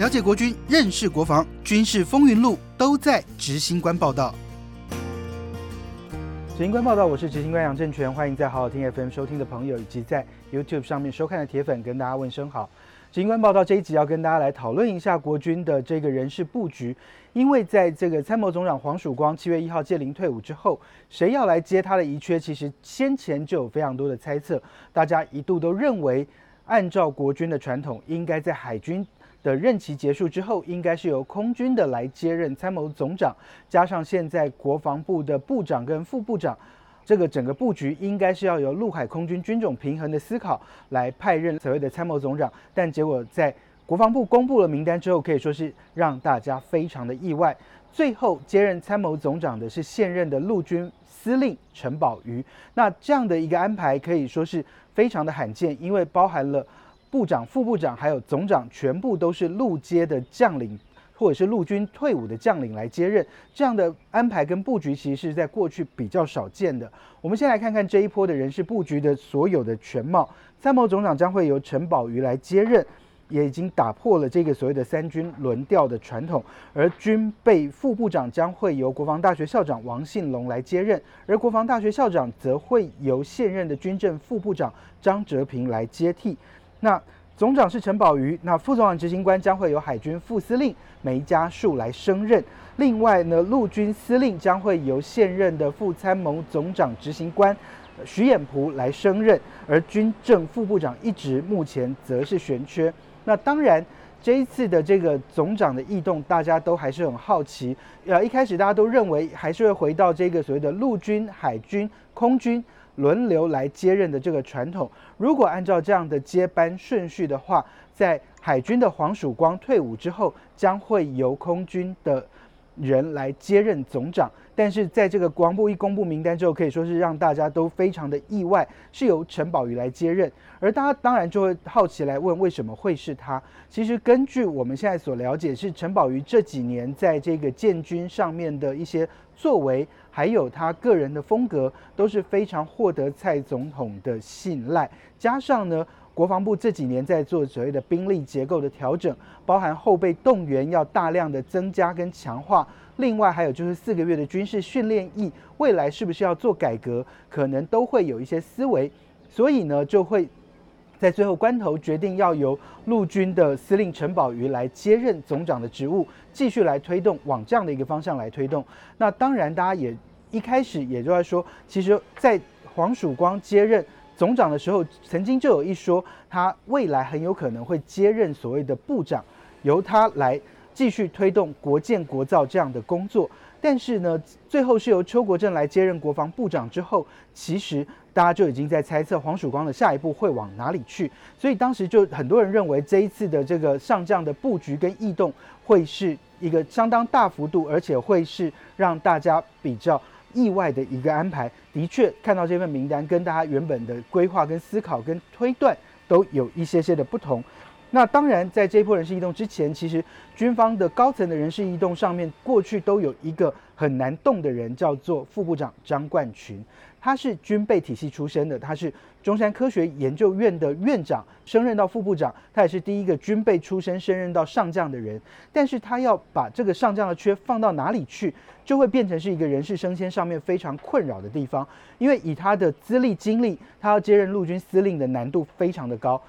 了解国军，认识国防，军事风云录都在执行官报道。执行官报道，我是执行官杨正全，欢迎在好好听 FM 收听的朋友，以及在 YouTube 上面收看的铁粉，跟大家问声好。执行官报道这一集要跟大家来讨论一下国军的这个人事布局，因为在这个参谋总长黄曙光七月一号届龄退伍之后，谁要来接他的遗缺，其实先前就有非常多的猜测，大家一度都认为，按照国军的传统，应该在海军。的任期结束之后，应该是由空军的来接任参谋总长，加上现在国防部的部长跟副部长，这个整个布局应该是要由陆海空军军种平衡的思考来派任所谓的参谋总长。但结果在国防部公布了名单之后，可以说是让大家非常的意外。最后接任参谋总长的是现任的陆军司令陈宝瑜。那这样的一个安排可以说是非常的罕见，因为包含了。部长、副部长还有总长，全部都是陆阶的将领，或者是陆军退伍的将领来接任。这样的安排跟布局，其实是在过去比较少见的。我们先来看看这一波的人事布局的所有的全貌。参谋总长将会由陈宝瑜来接任，也已经打破了这个所谓的三军轮调的传统。而军备副部长将会由国防大学校长王信龙来接任，而国防大学校长则会由现任的军政副部长张哲平来接替。那总长是陈宝瑜，那副总长执行官将会由海军副司令梅家树来升任。另外呢，陆军司令将会由现任的副参谋总长执行官徐衍璞来升任，而军政副部长一职目前则是悬缺。那当然，这一次的这个总长的异动，大家都还是很好奇。呃，一开始大家都认为还是会回到这个所谓的陆军、海军、空军。轮流来接任的这个传统，如果按照这样的接班顺序的话，在海军的黄曙光退伍之后，将会由空军的人来接任总长。但是在这个国防部一公布名单之后，可以说是让大家都非常的意外，是由陈宝瑜来接任。而大家当然就会好奇来问，为什么会是他？其实根据我们现在所了解，是陈宝瑜这几年在这个建军上面的一些作为。还有他个人的风格都是非常获得蔡总统的信赖，加上呢，国防部这几年在做所谓的兵力结构的调整，包含后备动员要大量的增加跟强化，另外还有就是四个月的军事训练役，未来是不是要做改革，可能都会有一些思维，所以呢，就会在最后关头决定要由陆军的司令陈宝瑜来接任总长的职务。继续来推动，往这样的一个方向来推动。那当然，大家也一开始也就在说，其实，在黄曙光接任总长的时候，曾经就有一说，他未来很有可能会接任所谓的部长，由他来继续推动国建国造这样的工作。但是呢，最后是由邱国正来接任国防部长之后，其实大家就已经在猜测黄曙光的下一步会往哪里去。所以当时就很多人认为，这一次的这个上将的布局跟异动，会是一个相当大幅度，而且会是让大家比较意外的一个安排。的确，看到这份名单，跟大家原本的规划、跟思考、跟推断都有一些些的不同。那当然，在这一波人事异动之前，其实军方的高层的人事异动上面，过去都有一个很难动的人，叫做副部长张冠群。他是军备体系出身的，他是中山科学研究院的院长，升任到副部长，他也是第一个军备出身升任到上将的人。但是他要把这个上将的缺放到哪里去，就会变成是一个人事升迁上面非常困扰的地方。因为以他的资历经历，他要接任陆军司令的难度非常的高。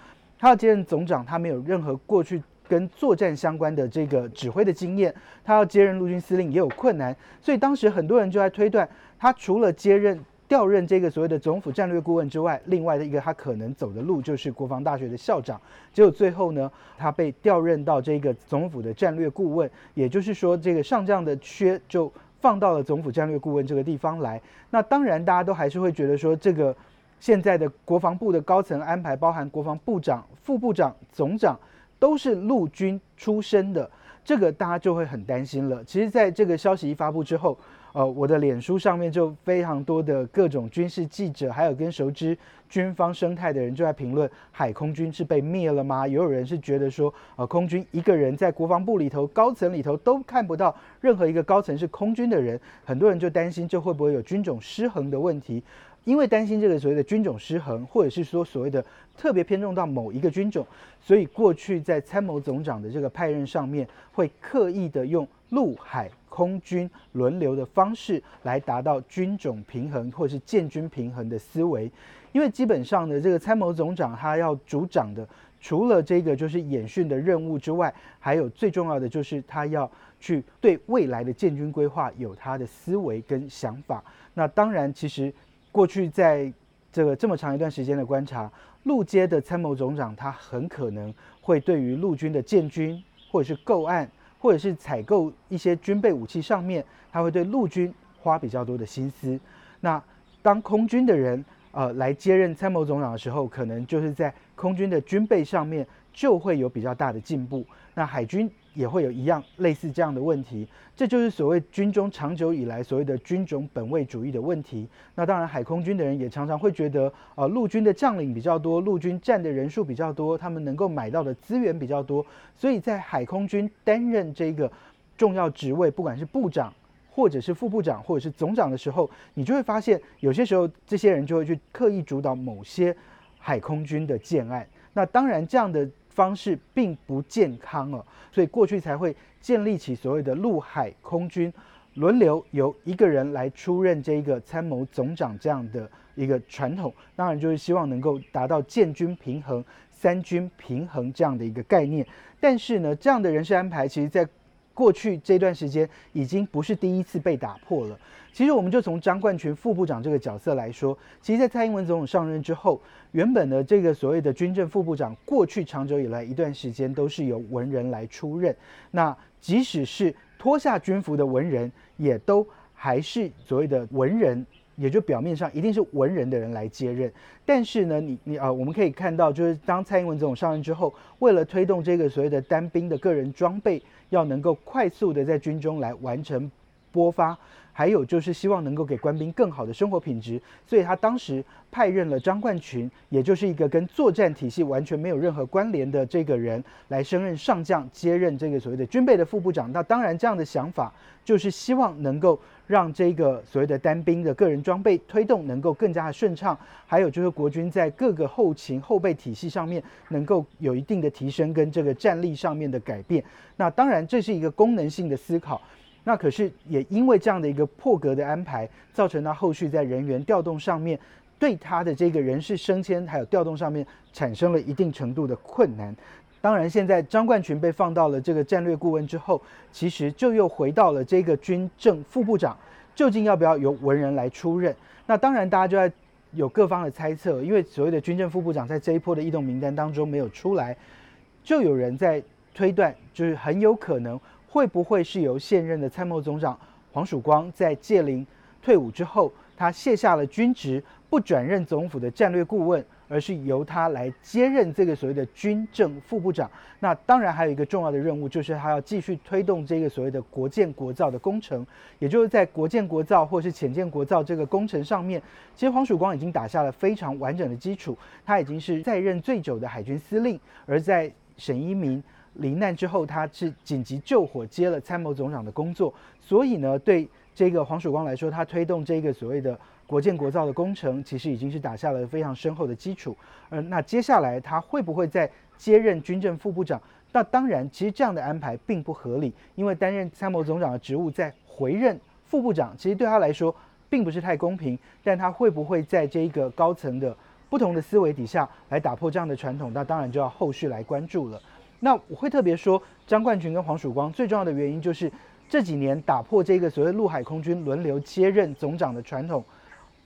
他要接任总长，他没有任何过去跟作战相关的这个指挥的经验。他要接任陆军司令也有困难，所以当时很多人就在推断，他除了接任调任这个所谓的总府战略顾问之外，另外的一个他可能走的路就是国防大学的校长。结果最后呢，他被调任到这个总府的战略顾问，也就是说，这个上将的缺就放到了总府战略顾问这个地方来。那当然，大家都还是会觉得说这个。现在的国防部的高层安排，包含国防部长、副部长、总长，都是陆军出身的，这个大家就会很担心了。其实，在这个消息一发布之后，呃，我的脸书上面就非常多的各种军事记者，还有跟熟知军方生态的人就在评论：海空军是被灭了吗？也有人是觉得说，呃，空军一个人在国防部里头高层里头都看不到任何一个高层是空军的人，很多人就担心这会不会有军种失衡的问题。因为担心这个所谓的军种失衡，或者是说所谓的特别偏重到某一个军种，所以过去在参谋总长的这个派任上面，会刻意的用陆海空军轮流的方式来达到军种平衡或者是建军平衡的思维。因为基本上呢，这个参谋总长他要主掌的，除了这个就是演训的任务之外，还有最重要的就是他要去对未来的建军规划有他的思维跟想法。那当然，其实过去在这个这么长一段时间的观察，陆阶的参谋总长他很可能会对于陆军的建军，或者是购案，或者是采购一些军备武器上面，他会对陆军花比较多的心思。那当空军的人。呃，来接任参谋总长的时候，可能就是在空军的军备上面就会有比较大的进步。那海军也会有一样类似这样的问题，这就是所谓军中长久以来所谓的军种本位主义的问题。那当然，海空军的人也常常会觉得，呃，陆军的将领比较多，陆军占的人数比较多，他们能够买到的资源比较多，所以在海空军担任这个重要职位，不管是部长。或者是副部长，或者是总长的时候，你就会发现，有些时候这些人就会去刻意主导某些海空军的建案。那当然，这样的方式并不健康哦，所以过去才会建立起所谓的陆海空军轮流由一个人来出任这一个参谋总长这样的一个传统。当然，就是希望能够达到建军平衡、三军平衡这样的一个概念。但是呢，这样的人事安排，其实在过去这段时间已经不是第一次被打破了。其实，我们就从张冠群副部长这个角色来说，其实，在蔡英文总统上任之后，原本的这个所谓的军政副部长，过去长久以来一段时间都是由文人来出任。那即使是脱下军服的文人，也都还是所谓的文人，也就表面上一定是文人的人来接任。但是呢，你你啊，我们可以看到，就是当蔡英文总统上任之后，为了推动这个所谓的单兵的个人装备。要能够快速的在军中来完成拨发，还有就是希望能够给官兵更好的生活品质，所以他当时派任了张冠群，也就是一个跟作战体系完全没有任何关联的这个人来升任上将，接任这个所谓的军备的副部长。那当然这样的想法就是希望能够。让这个所谓的单兵的个人装备推动能够更加的顺畅，还有就是国军在各个后勤后备体系上面能够有一定的提升跟这个战力上面的改变。那当然这是一个功能性的思考，那可是也因为这样的一个破格的安排，造成他后续在人员调动上面对他的这个人事升迁还有调动上面产生了一定程度的困难。当然，现在张冠群被放到了这个战略顾问之后，其实就又回到了这个军政副部长，究竟要不要由文人来出任？那当然，大家就在有各方的猜测，因为所谓的军政副部长在这一波的异动名单当中没有出来，就有人在推断，就是很有可能会不会是由现任的参谋总长黄曙光在届龄退伍之后，他卸下了军职，不转任总府的战略顾问。而是由他来接任这个所谓的军政副部长。那当然还有一个重要的任务，就是他要继续推动这个所谓的国建国造的工程。也就是在国建国造或是浅建国造这个工程上面，其实黄曙光已经打下了非常完整的基础。他已经是在任最久的海军司令。而在沈一鸣罹难之后，他是紧急救火接了参谋总长的工作。所以呢，对这个黄曙光来说，他推动这个所谓的。国建国造的工程其实已经是打下了非常深厚的基础，呃，那接下来他会不会再接任军政副部长？那当然，其实这样的安排并不合理，因为担任参谋总长的职务再回任副部长，其实对他来说并不是太公平。但他会不会在这一个高层的不同的思维底下来打破这样的传统？那当然就要后续来关注了。那我会特别说，张冠群跟黄曙光最重要的原因就是这几年打破这个所谓陆海空军轮流接任总长的传统。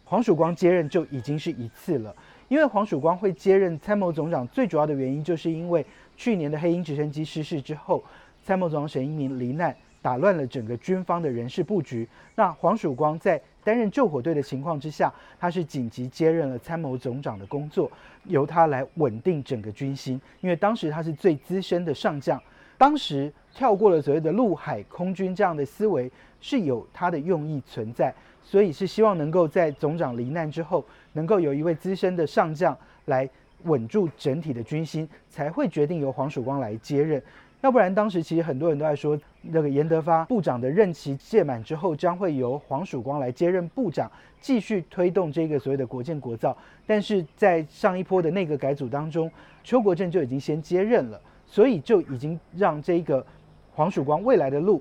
黄曙光接任就已经是一次了，因为黄曙光会接任参谋总长，最主要的原因就是因为去年的黑鹰直升机失事之后，参谋总长沈一鸣罹难，打乱了整个军方的人事布局。那黄曙光在担任救火队的情况之下，他是紧急接任了参谋总长的工作，由他来稳定整个军心。因为当时他是最资深的上将，当时跳过了所谓的陆海空军这样的思维，是有他的用意存在。所以是希望能够在总长罹难之后，能够有一位资深的上将来稳住整体的军心，才会决定由黄曙光来接任。要不然当时其实很多人都在说，那个严德发部长的任期届满之后，将会由黄曙光来接任部长，继续推动这个所谓的国建国造。但是在上一波的内阁改组当中，邱国正就已经先接任了，所以就已经让这个黄曙光未来的路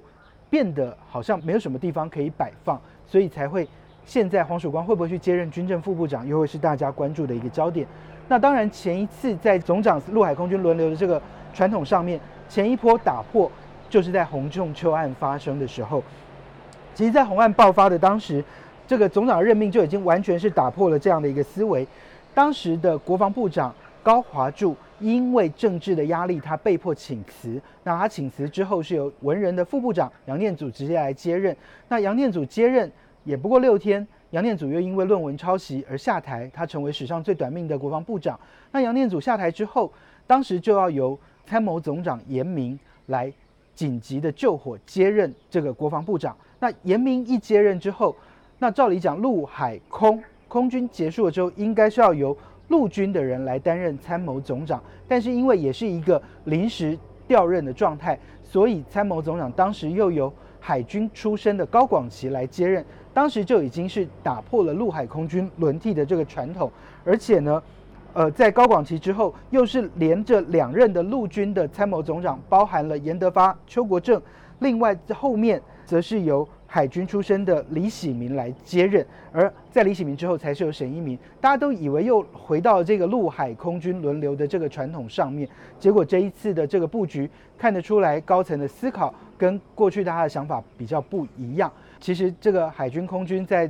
变得好像没有什么地方可以摆放，所以才会现在黄曙光会不会去接任军政副部长，又会是大家关注的一个焦点。那当然，前一次在总长陆海空军轮流的这个传统上面，前一波打破就是在洪仲秋案发生的时候。其实，在红案爆发的当时，这个总长任命就已经完全是打破了这样的一个思维。当时的国防部长高华柱因为政治的压力，他被迫请辞。那他请辞之后，是由文人的副部长杨念祖直接来接任。那杨念祖接任也不过六天。杨念祖又因为论文抄袭而下台，他成为史上最短命的国防部长。那杨念祖下台之后，当时就要由参谋总长严明来紧急的救火接任这个国防部长。那严明一接任之后，那照理讲陆海空空军结束了之后，应该是要由陆军的人来担任参谋总长。但是因为也是一个临时调任的状态，所以参谋总长当时又由海军出身的高广奇来接任。当时就已经是打破了陆海空军轮替的这个传统，而且呢，呃，在高广奇之后，又是连着两任的陆军的参谋总长，包含了严德发、邱国正，另外后面则是由海军出身的李喜明来接任，而在李喜明之后，才是由沈一鸣。大家都以为又回到这个陆海空军轮流的这个传统上面，结果这一次的这个布局看得出来，高层的思考跟过去大家的想法比较不一样。其实这个海军空军在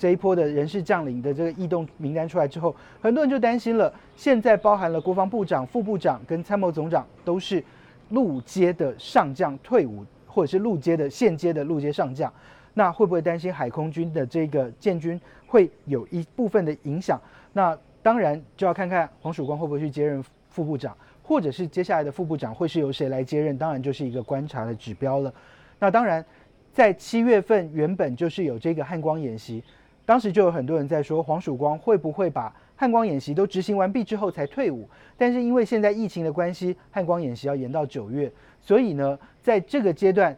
这一波的人事将领的这个异动名单出来之后，很多人就担心了。现在包含了国防部长、副部长跟参谋总长都是陆阶的上将退伍，或者是陆阶的现阶的陆阶上将，那会不会担心海空军的这个建军会有一部分的影响？那当然就要看看黄曙光会不会去接任副部长，或者是接下来的副部长会是由谁来接任？当然就是一个观察的指标了。那当然。在七月份原本就是有这个汉光演习，当时就有很多人在说黄曙光会不会把汉光演习都执行完毕之后才退伍？但是因为现在疫情的关系，汉光演习要延到九月，所以呢，在这个阶段，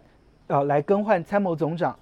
呃，来更换参谋总长，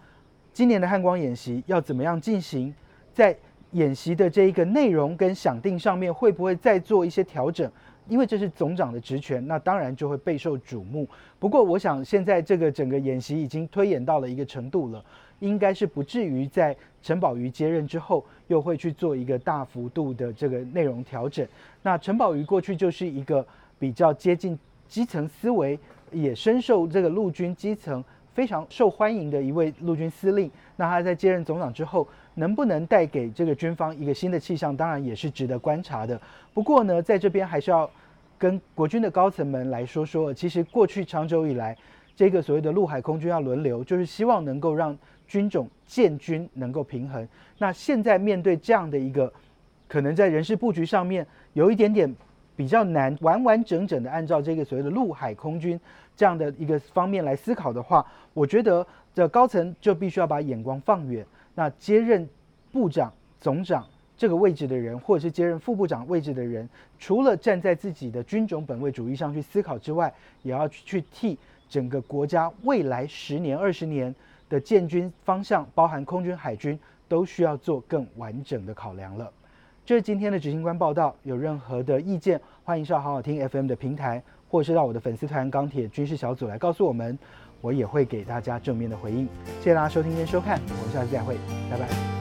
今年的汉光演习要怎么样进行？在演习的这一个内容跟想定上面，会不会再做一些调整？因为这是总长的职权，那当然就会备受瞩目。不过，我想现在这个整个演习已经推演到了一个程度了，应该是不至于在陈宝瑜接任之后又会去做一个大幅度的这个内容调整。那陈宝瑜过去就是一个比较接近基层思维，也深受这个陆军基层非常受欢迎的一位陆军司令。那他在接任总长之后，能不能带给这个军方一个新的气象，当然也是值得观察的。不过呢，在这边还是要。跟国军的高层们来说说，其实过去长久以来，这个所谓的陆海空军要轮流，就是希望能够让军种建军能够平衡。那现在面对这样的一个，可能在人事布局上面有一点点比较难，完完整整的按照这个所谓的陆海空军这样的一个方面来思考的话，我觉得这高层就必须要把眼光放远。那接任部长、总长。这个位置的人，或者是接任副部长位置的人，除了站在自己的军种本位主义上去思考之外，也要去替整个国家未来十年、二十年的建军方向，包含空军、海军，都需要做更完整的考量了。这是今天的执行官报道，有任何的意见，欢迎上好好听 FM 的平台，或者是到我的粉丝团钢铁军事小组来告诉我们，我也会给大家正面的回应。谢谢大家收听跟收看，我们下次再会，拜拜。